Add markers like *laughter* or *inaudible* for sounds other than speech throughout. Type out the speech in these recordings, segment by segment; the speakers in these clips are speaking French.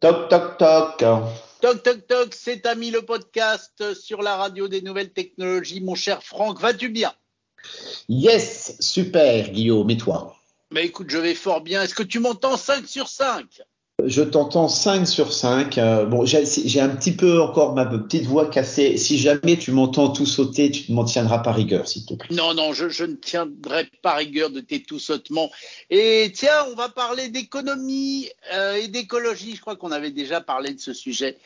Toc, toc, toc. Toc, toc, toc, c'est Ami le podcast sur la radio des nouvelles technologies. Mon cher Franck, vas-tu bien? Yes, super, Guillaume, et toi? Mais écoute, je vais fort bien. Est-ce que tu m'entends 5 sur 5 je t'entends 5 sur 5. Euh, bon, j'ai un petit peu encore ma petite voix cassée. Si jamais tu m'entends tout sauter, tu ne m'en tiendras pas rigueur, s'il te plaît. Non, non, je, ne tiendrai pas rigueur de tes tout sautements. Et tiens, on va parler d'économie euh, et d'écologie. Je crois qu'on avait déjà parlé de ce sujet.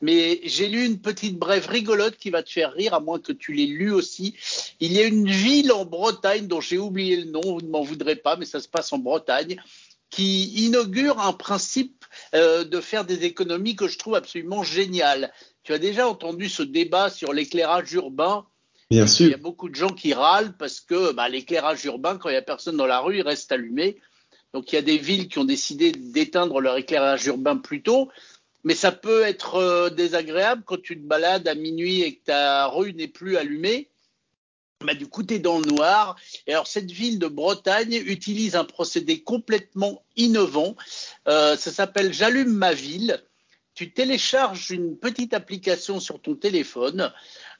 Mais j'ai lu une petite brève rigolote qui va te faire rire, à moins que tu l'aies lu aussi. Il y a une ville en Bretagne dont j'ai oublié le nom, vous ne m'en voudrez pas, mais ça se passe en Bretagne qui inaugure un principe euh, de faire des économies que je trouve absolument génial. Tu as déjà entendu ce débat sur l'éclairage urbain? Bien sûr. Il y a beaucoup de gens qui râlent parce que bah, l'éclairage urbain, quand il n'y a personne dans la rue, il reste allumé. Donc il y a des villes qui ont décidé d'éteindre leur éclairage urbain plus tôt. Mais ça peut être euh, désagréable quand tu te balades à minuit et que ta rue n'est plus allumée bah, du coup, tu es dans le noir. Et alors, cette ville de Bretagne utilise un procédé complètement innovant. Euh, ça s'appelle J'allume ma ville. Tu télécharges une petite application sur ton téléphone.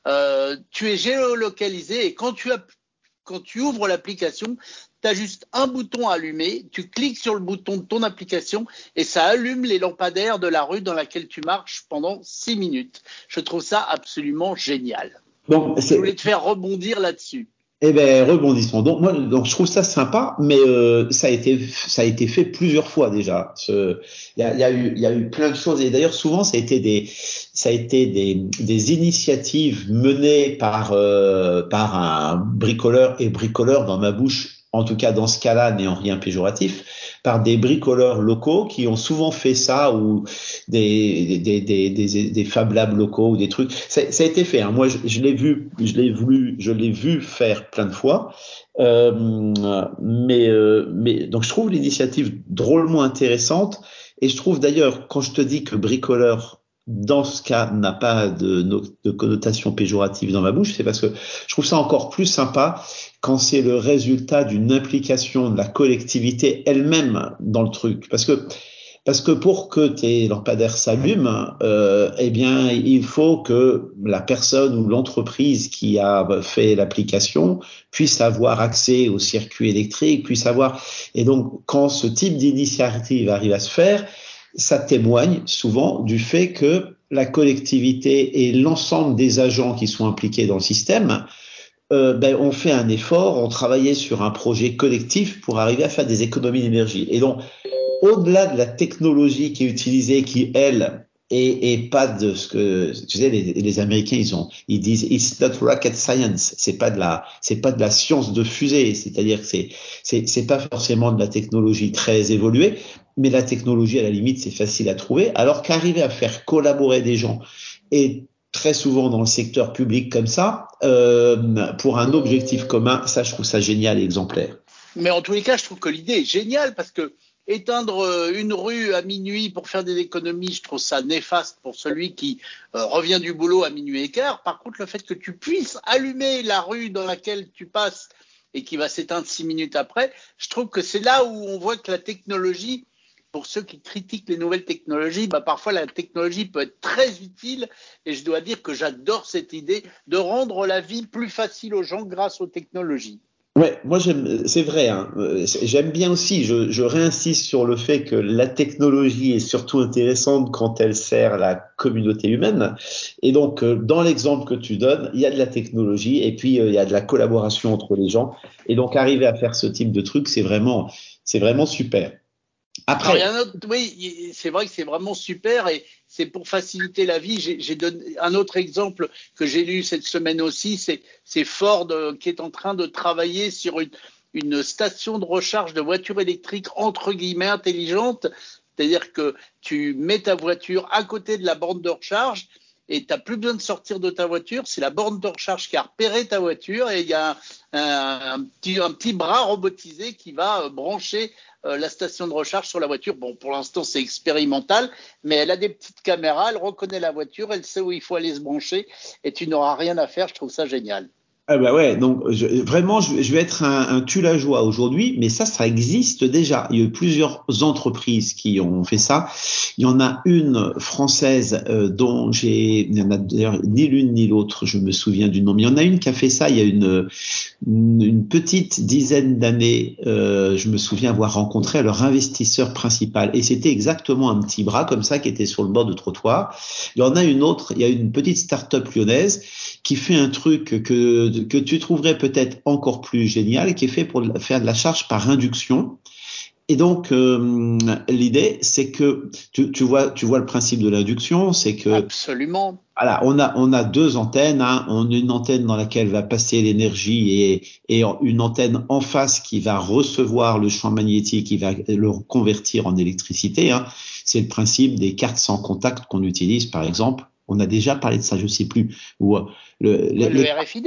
Euh, tu es géolocalisé et quand tu, ouvres l'application, tu as juste un bouton allumé. Tu cliques sur le bouton de ton application et ça allume les lampadaires de la rue dans laquelle tu marches pendant six minutes. Je trouve ça absolument génial. Donc, je voulais te faire rebondir là-dessus. Eh ben rebondissons. Donc moi, donc je trouve ça sympa, mais euh, ça a été ça a été fait plusieurs fois déjà. Il y a, y a, eu il y a eu plein de choses et d'ailleurs souvent ça a été des ça a été des, des initiatives menées par euh, par un bricoleur et bricoleur dans ma bouche en tout cas dans ce cas-là, en rien péjoratif, par des bricoleurs locaux qui ont souvent fait ça ou des, des, des, des, des Fab Labs locaux ou des trucs. Ça, ça a été fait. Hein. Moi, je, je l'ai vu, je l'ai voulu, je l'ai vu faire plein de fois. Euh, mais, euh, mais donc je trouve l'initiative drôlement intéressante et je trouve d'ailleurs quand je te dis que bricoleur dans ce cas, n'a pas de, connotation péjorative dans ma bouche, c'est parce que je trouve ça encore plus sympa quand c'est le résultat d'une implication de la collectivité elle-même dans le truc. Parce que parce que pour que tes lampadaires s'allument, euh, eh bien, il faut que la personne ou l'entreprise qui a fait l'application puisse avoir accès au circuit électrique, puisse avoir. Et donc, quand ce type d'initiative arrive à se faire, ça témoigne souvent du fait que la collectivité et l'ensemble des agents qui sont impliqués dans le système euh, ben, ont fait un effort, ont travaillé sur un projet collectif pour arriver à faire des économies d'énergie. Et donc, au-delà de la technologie qui est utilisée, qui, elle, et, pas de ce que tu sais les, les, Américains ils ont ils disent it's not rocket science. C'est pas de la c'est pas de la science de fusée. C'est-à-dire que c'est c'est c'est pas forcément de la technologie très évoluée mais la technologie à la limite c'est facile à trouver alors qu'arriver à faire collaborer des gens et très souvent dans le secteur public comme ça euh, pour un objectif commun ça je trouve ça génial et exemplaire mais en tous les cas je trouve que l'idée est géniale parce que Éteindre euh, une rue à minuit pour faire des économies, je trouve ça néfaste pour celui qui euh, revient du boulot à minuit et quart. Par contre, le fait que tu puisses allumer la rue dans laquelle tu passes et qui va s'éteindre six minutes après, je trouve que c'est là où on voit que la technologie, pour ceux qui critiquent les nouvelles technologies, bah parfois la technologie peut être très utile et je dois dire que j'adore cette idée de rendre la vie plus facile aux gens grâce aux technologies. Ouais, moi j'aime, c'est vrai. Hein, j'aime bien aussi. Je, réinsiste sur le fait que la technologie est surtout intéressante quand elle sert la communauté humaine. Et donc, euh, dans l'exemple que tu donnes, il y a de la technologie et puis euh, il y a de la collaboration entre les gens. Et donc, arriver à faire ce type de truc, c'est vraiment super. Après, oui, c'est vrai que c'est vraiment super et c'est pour faciliter la vie. J'ai donné un autre exemple que j'ai lu cette semaine aussi, c'est Ford euh, qui est en train de travailler sur une, une station de recharge de voitures électriques entre guillemets intelligente, c'est-à-dire que tu mets ta voiture à côté de la borne de recharge et tu n'as plus besoin de sortir de ta voiture. C'est la borne de recharge qui a repéré ta voiture et il y a un, un, petit, un, petit, bras robotisé qui va euh, brancher euh, la station de recharge sur la voiture. Bon, pour l'instant, c'est expérimental, mais elle a des petites caméras, elle reconnaît la voiture, elle sait où il faut aller se brancher et tu n'auras rien à faire. Je trouve ça génial. Ah bah ouais, donc je, vraiment, je, je, vais être un, un tue la joie aujourd'hui, mais ça, ça existe déjà. Il y a eu plusieurs entreprises qui ont fait ça. Il y en a une française euh, dont j'ai, il y en a d'ailleurs ni l'une ni l'autre, je me souviens du nom, mais il y en a une qui a fait ça il y a une, une, petite dizaine d'années. Euh, je me souviens avoir rencontré leur investisseur principal, et c'était exactement un petit bras comme ça qui était sur le bord de trottoir. Il y en a une autre, il y a une petite start-up lyonnaise qui fait un truc que, que tu trouverais peut-être encore plus génial, qui est fait pour faire de la charge par induction. Et donc euh, l'idée, c'est que tu, tu, vois, tu vois le principe de l'induction, c'est que absolument. Voilà, on a on a deux antennes, hein. on a une antenne dans laquelle va passer l'énergie et, et une antenne en face qui va recevoir le champ magnétique, qui va le convertir en électricité. Hein. C'est le principe des cartes sans contact qu'on utilise, par exemple, on a déjà parlé de ça, je sais plus. Ou euh, le, le, le RFID.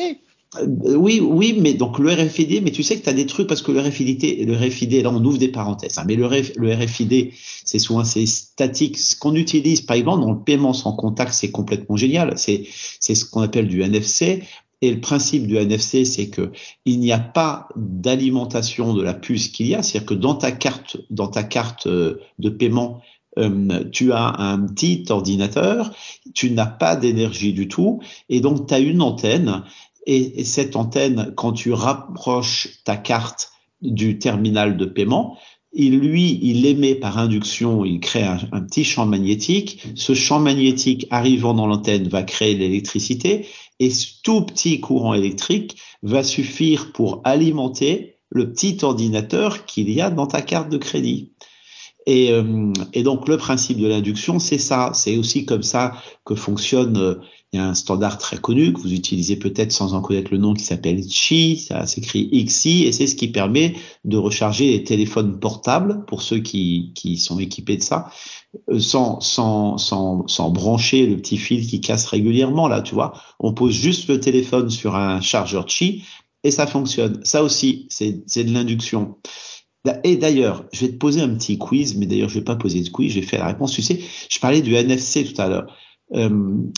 Euh, oui, oui, mais donc le RFID, mais tu sais que tu as des trucs parce que le RFID, le RFID, là on ouvre des parenthèses, hein, mais le, RFID, c'est souvent c'est statique. Ce qu'on utilise, par exemple, dans le paiement sans contact, c'est complètement génial. C'est c'est ce qu'on appelle du NFC. Et le principe du NFC, c'est que il n'y a pas d'alimentation de la puce qu'il y a, c'est-à-dire que dans ta carte, dans ta carte euh, de paiement, euh, tu as un petit ordinateur, tu n'as pas d'énergie du tout, et donc tu as une antenne, et, cette antenne, quand tu rapproches ta carte du terminal de paiement, il, lui, il émet par induction, il crée un, petit champ magnétique. Ce champ magnétique arrivant dans l'antenne va créer l'électricité et ce tout petit courant électrique va suffire pour alimenter le petit ordinateur qu'il y a dans ta carte de crédit. Et, euh, et, donc le principe de l'induction, c'est ça. C'est aussi comme ça que fonctionne. Euh, il y a un standard très connu que vous utilisez peut-être sans en connaître le nom qui s'appelle Qi. Ça s'écrit XI et c'est ce qui permet de recharger les téléphones portables pour ceux qui, qui sont équipés de ça, euh, sans, sans, sans, sans brancher le petit fil qui casse régulièrement. Là, tu vois, on pose juste le téléphone sur un chargeur Qi et ça fonctionne. Ça aussi, c'est de l'induction. Et d'ailleurs, je vais te poser un petit quiz, mais d'ailleurs, je vais pas poser de quiz, j'ai fait la réponse. Tu sais, je parlais du NFC tout à l'heure. Euh,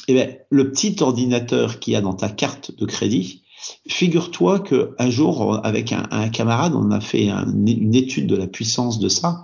eh bien, le petit ordinateur qu'il y a dans ta carte de crédit, figure-toi que un jour, avec un, camarade, on a fait un, une étude de la puissance de ça,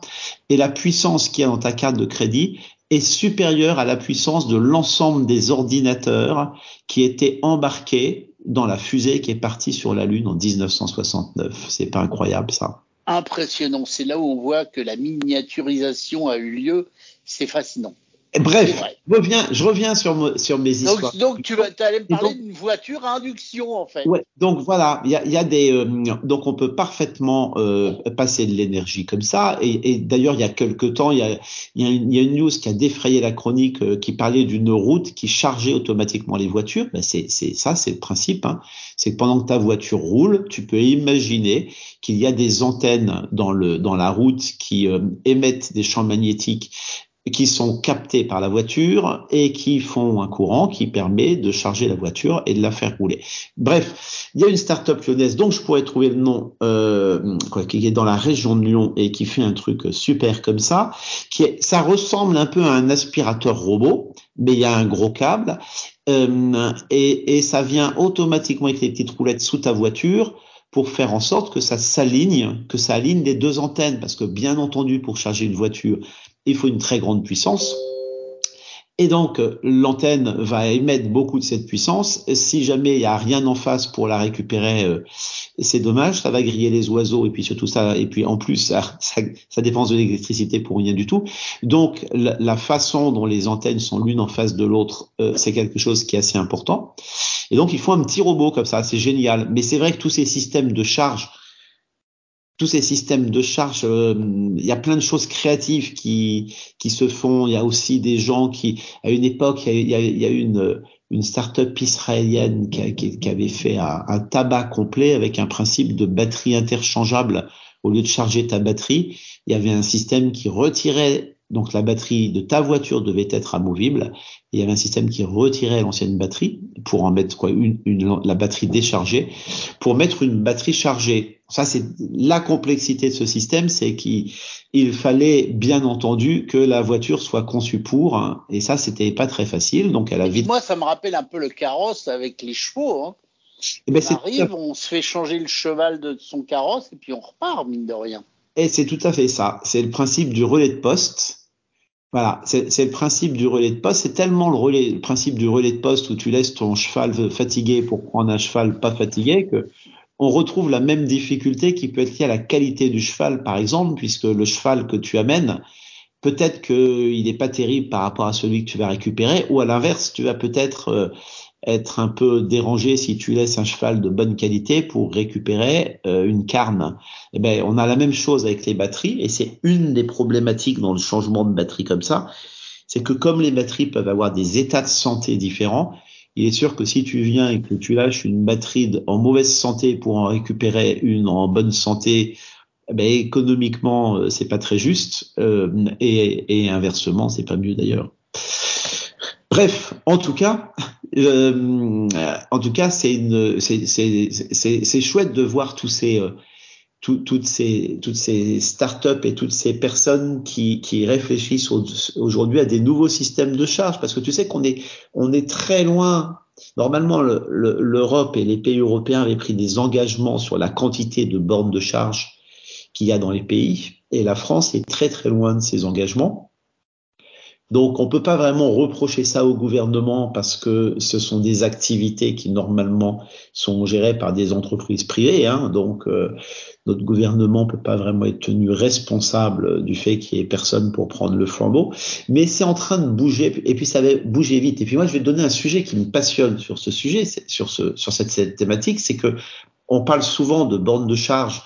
et la puissance qu'il y a dans ta carte de crédit est supérieure à la puissance de l'ensemble des ordinateurs qui étaient embarqués dans la fusée qui est partie sur la Lune en 1969. C'est pas incroyable ça impressionnant. C'est là où on voit que la miniaturisation a eu lieu. C'est fascinant. Bref, je reviens, je reviens sur, sur mes histoires. Donc, tu vas, allais me parler d'une voiture à induction, en fait. Ouais, donc voilà, il y a, y a, des, euh, donc on peut parfaitement euh, passer de l'énergie comme ça. Et, et d'ailleurs, il y a quelque temps, il y a, y, a une, y a une news qui a défrayé la chronique euh, qui parlait d'une route qui chargeait automatiquement les voitures. Ben c'est, ça, c'est le principe. Hein. C'est que pendant que ta voiture roule, tu peux imaginer qu'il y a des antennes dans le dans la route qui émettent des champs magnétiques qui sont captés par la voiture et qui font un courant qui permet de charger la voiture et de la faire rouler. Bref, il y a une start-up lyonnaise dont je pourrais trouver le nom, euh, quoi, qui est dans la région de Lyon et qui fait un truc super comme ça, qui est, ça ressemble un peu à un aspirateur robot, mais il y a un gros câble euh, et, et ça vient automatiquement avec les petites roulettes sous ta voiture pour faire en sorte que ça s'aligne, que ça aligne les deux antennes, parce que bien entendu, pour charger une voiture, il faut une très grande puissance. Et donc, l'antenne va émettre beaucoup de cette puissance. Si jamais il n'y a rien en face pour la récupérer, euh, c'est dommage, ça va griller les oiseaux et puis surtout ça, et puis en plus, *laughs* ça, dépense de l'électricité pour rien du tout. Donc, la, façon dont les antennes sont l'une en face de l'autre, euh, c'est quelque chose qui est assez important. Et donc, il faut un petit robot comme ça, c'est génial. Mais c'est vrai que tous ces systèmes de charge, tous ces systèmes de charge, euh, il y a plein de choses créatives qui qui se font. Il y a aussi des gens qui, à une époque, il y a, y a une une start-up israélienne qui, qui, avait fait un, un, tabac complet avec un principe de batterie interchangeable. Au lieu de charger ta batterie, il y avait un système qui retirait donc la batterie de ta voiture devait être amovible. il y avait un système qui retirait l'ancienne batterie pour en mettre quoi une, une, la batterie déchargée pour mettre une batterie chargée. Ça c'est la complexité de ce système, c'est qu'il fallait bien entendu que la voiture soit conçue pour hein, et ça c'était pas très facile. Donc elle a vite. Moi ça me rappelle un peu le carrosse avec les chevaux. Hein. Eh ben, on arrive, on se fait changer le cheval de son carrosse et puis on repart, mine de rien. Et c'est tout à fait ça. C'est le principe du relais de poste. Voilà, c'est le principe du relais de poste. C'est tellement le, relais, le principe du relais de poste où tu laisses ton cheval fatigué pour prendre un cheval pas fatigué que on retrouve la même difficulté qui peut être liée à la qualité du cheval, par exemple, puisque le cheval que tu amènes, peut-être qu'il n'est pas terrible par rapport à celui que tu vas récupérer, ou à l'inverse, tu vas peut-être euh, être un peu dérangé si tu laisses un cheval de bonne qualité pour récupérer euh, une carne. Eh ben, on a la même chose avec les batteries et c'est une des problématiques dans le changement de batterie comme ça, c'est que comme les batteries peuvent avoir des états de santé différents, il est sûr que si tu viens et que tu lâches une batterie en mauvaise santé pour en récupérer une en bonne santé, eh ben, économiquement euh, c'est pas très juste euh, et, et inversement c'est pas mieux d'ailleurs. Bref, en tout cas, euh, en tout cas, c'est chouette de voir tous ces, toutes ces, toutes ces startups et toutes ces personnes qui, qui réfléchissent aujourd'hui à des nouveaux systèmes de charge, parce que tu sais qu'on est, on est très loin. Normalement, l'Europe et les pays européens avaient pris des engagements sur la quantité de bornes de charge qu'il y a dans les pays, et la France est très très loin de ces engagements. Donc on peut pas vraiment reprocher ça au gouvernement parce que ce sont des activités qui normalement sont gérées par des entreprises privées. Hein, donc euh, notre gouvernement peut pas vraiment être tenu responsable du fait qu'il y ait personne pour prendre le flambeau. Mais c'est en train de bouger et puis ça va bouger vite. Et puis moi je vais donner un sujet qui me passionne sur ce sujet, sur ce sur cette, cette thématique, c'est que on parle souvent de bornes de charge.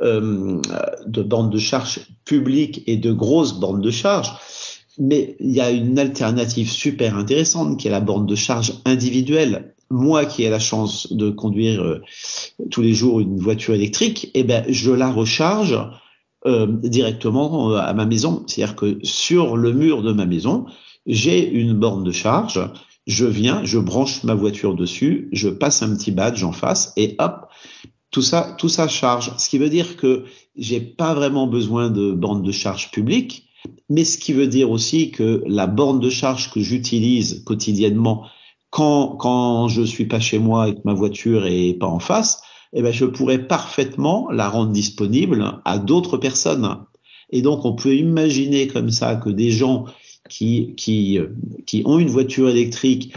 Euh, de bornes de charge publiques et de grosses bornes de charge. Mais il y a une alternative super intéressante qui est la borne de charge individuelle. Moi qui ai la chance de conduire euh, tous les jours une voiture électrique, eh ben je la recharge euh, directement euh, à ma maison. C'est-à-dire que sur le mur de ma maison, j'ai une borne de charge. Je viens, je branche ma voiture dessus, je passe un petit badge en face et hop, tout ça, tout ça charge. Ce qui veut dire que j'ai pas vraiment besoin de borne de charge publique mais ce qui veut dire aussi que la borne de charge que j'utilise quotidiennement quand, quand je suis pas chez moi et que ma voiture est pas en face, eh ben, je pourrais parfaitement la rendre disponible à d'autres personnes. Et donc, on peut imaginer comme ça que des gens qui, qui, qui ont une voiture électrique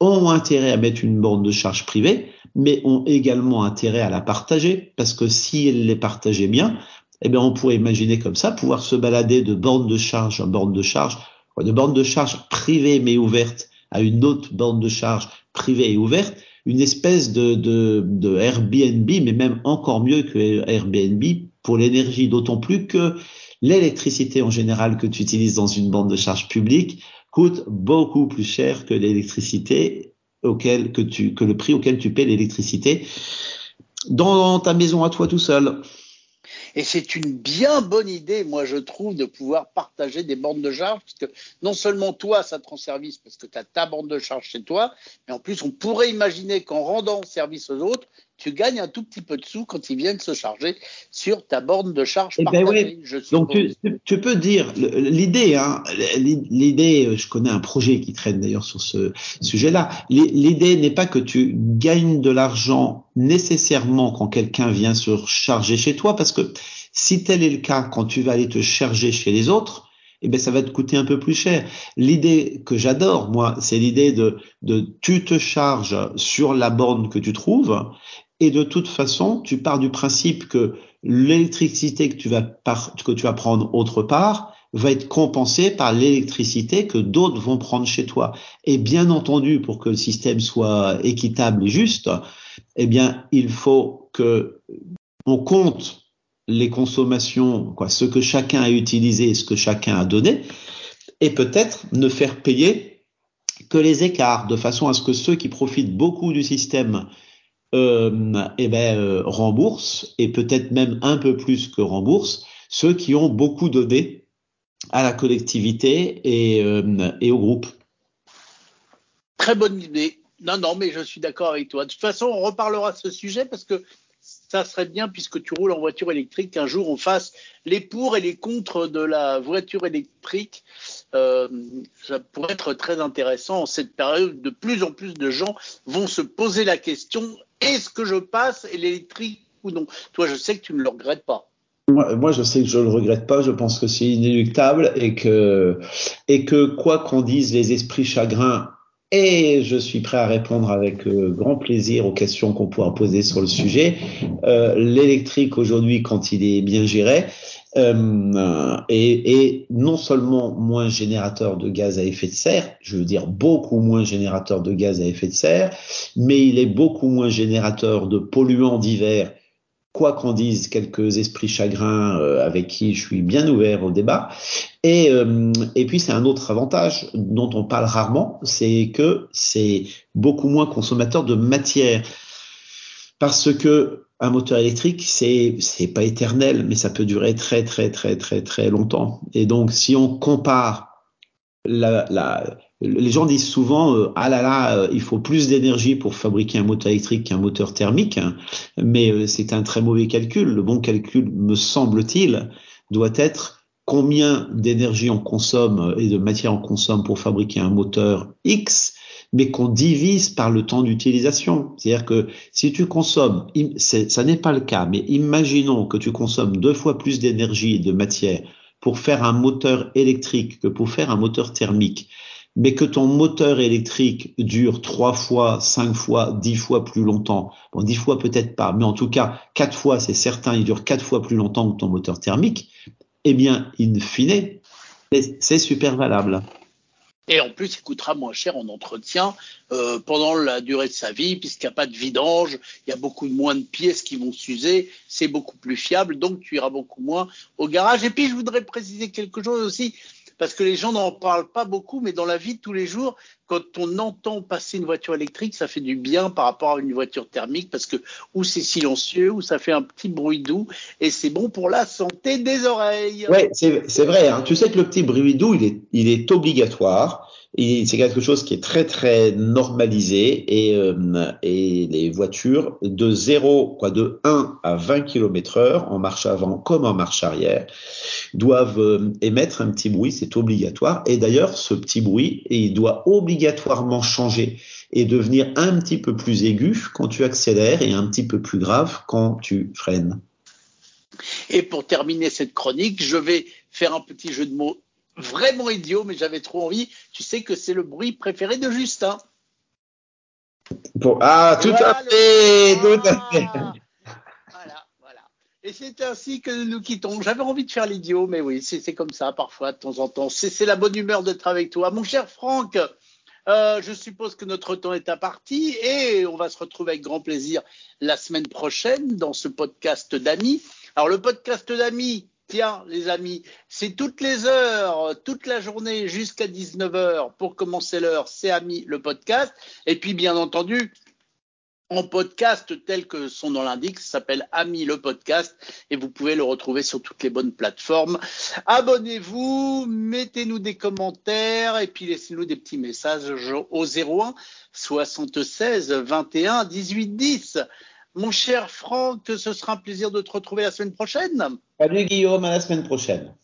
ont intérêt à mettre une borne de charge privée, mais ont également intérêt à la partager, parce que si elle les partageait bien, eh bien, on pourrait imaginer comme ça, pouvoir se balader de borne de charge en borne de charge, de borne de charge privée mais ouverte à une autre borne de charge privée et ouverte, une espèce de, Airbnb, mais même encore mieux que Airbnb pour l'énergie, d'autant plus que l'électricité en général que tu utilises dans une borne de charge publique coûte beaucoup plus cher que l'électricité auquel que le prix auquel tu paies l'électricité dans ta maison à toi tout seul. Et c'est une bien bonne idée, moi je trouve, de pouvoir partager des bandes de charge, parce non seulement toi, ça te rend service parce que tu as ta bande de charge chez toi, mais en plus on pourrait imaginer qu'en rendant service aux autres, tu gagnes un tout petit peu de sous quand ils viennent se charger sur ta borne de charge eh ben. Donc tu, tu, peux dire l'idée, hein, l'idée, je connais un projet qui traîne d'ailleurs sur ce sujet-là. L'idée n'est pas que tu gagnes de l'argent nécessairement quand quelqu'un vient se charger chez toi, parce que si tel est le cas, quand tu vas aller te charger chez les autres, eh ben ça va te coûter un peu plus cher. L'idée que j'adore, moi, c'est l'idée de, de tu te charges sur la borne que tu trouves et de toute façon, tu pars du principe que l'électricité que tu vas que tu vas prendre autre part va être compensée par l'électricité que d'autres vont prendre chez toi. Et bien entendu, pour que le système soit équitable et juste, eh bien, il faut que on compte les consommations, quoi, ce que chacun a utilisé et ce que chacun a donné, et peut-être ne faire payer que les écarts, de façon à ce que ceux qui profitent beaucoup du système euh, eh ben, euh, rembourse et peut-être même un peu plus que rembourse ceux qui ont beaucoup donné à la collectivité et, euh, et au groupe. Très bonne idée. Non, non, mais je suis d'accord avec toi. De toute façon, on reparlera de ce sujet parce que ça serait bien puisque tu roules en voiture électrique qu'un jour on fasse les pour et les contre de la voiture électrique. Euh, ça pourrait être très intéressant en cette période. De plus en plus de gens vont se poser la question est-ce que je passe l'électrique ou non? Toi, je sais que tu ne le regrettes pas. Moi, je sais que je le regrette pas. Je pense que c'est inéluctable et que et que quoi qu'en disent les esprits chagrins, et je suis prêt à répondre avec euh, grand plaisir aux questions qu'on pourra poser sur le sujet. Euh, L'électrique aujourd'hui, quand il est bien géré, euh, est, est, non seulement moins générateur de gaz à effet de serre, je veux dire beaucoup moins générateur de gaz à effet de serre, mais il est beaucoup moins générateur de polluants divers quoi qu'en disent quelques esprits chagrins euh, avec qui je suis bien ouvert au débat. Et, euh, et puis c'est un autre avantage dont on parle rarement, c'est que c'est beaucoup moins consommateur de matière. Parce que un moteur électrique, c'est c'est pas éternel, mais ça peut durer très très très très très longtemps. Et donc si on compare la, la, les gens disent souvent euh, ah là là euh, il faut plus d'énergie pour fabriquer un moteur électrique qu'un moteur thermique mais euh, c'est un très mauvais calcul le bon calcul me semble-t-il doit être combien d'énergie on consomme et de matière on consomme pour fabriquer un moteur X mais qu'on divise par le temps d'utilisation. C'est-à-dire que si tu consommes, ça n'est pas le cas, mais imaginons que tu consommes deux fois plus d'énergie et de matière pour faire un moteur électrique que pour faire un moteur thermique mais que ton moteur électrique dure trois fois, cinq fois, dix fois plus longtemps, bon, dix fois peut-être pas, mais en tout cas, quatre fois, c'est certain, il dure quatre fois plus longtemps que ton moteur thermique, eh bien, in fine, c'est super valable. Et en plus, il coûtera moins cher en entretien euh, pendant la durée de sa vie, puisqu'il n'y a pas de vidange, il y a beaucoup moins de pièces qui vont s'user, c'est beaucoup plus fiable, donc tu iras beaucoup moins au garage. Et puis, je voudrais préciser quelque chose aussi, parce que les gens n'en parlent pas beaucoup, mais dans la vie de tous les jours, quand on entend passer une voiture électrique, ça fait du bien par rapport à une voiture thermique, parce que ou c'est silencieux, ou ça fait un petit bruit doux, et c'est bon pour la santé des oreilles. Ouais, c'est vrai. Hein. Tu sais que le petit bruit doux, il est obligatoire c'est quelque chose qui est très très normalisé et, euh, les voitures de 0, quoi, de 1 à 20 km heure en marche avant comme en marche arrière doivent euh, émettre un petit bruit, c'est obligatoire. Et d'ailleurs, ce petit bruit, il doit obligatoirement changer et devenir un petit peu plus aigu quand tu accélères et un petit peu plus grave quand tu freines. Et pour terminer cette chronique, je vais faire un petit jeu de mots vraiment idiot, mais j'avais trop envie. Tu sais que c'est le bruit préféré de Justin. Ah, tout à fait, tout à fait. Voilà, voilà. Et c'est ainsi que nous quittons. J'avais envie de faire l'idiot, mais oui, c'est comme ça parfois, de temps en temps. C'est la bonne humeur d'être avec toi. Mon cher Franck, euh, je suppose que notre temps est imparti et on va se retrouver avec grand plaisir la semaine prochaine dans ce podcast d'amis. Alors, le podcast d'amis, Tiens, les amis, c'est toutes les heures, toute la journée jusqu'à 19h pour commencer l'heure, c'est Ami le podcast. Et puis, bien entendu, en podcast tel que son nom l'indique, ça s'appelle Ami le podcast et vous pouvez le retrouver sur toutes les bonnes plateformes. Abonnez-vous, mettez-nous des commentaires et puis laissez-nous des petits messages au 01 76 21 18 10. Mon cher Franck, ce sera un plaisir de te retrouver la semaine prochaine. Salut Guillaume, à la semaine prochaine.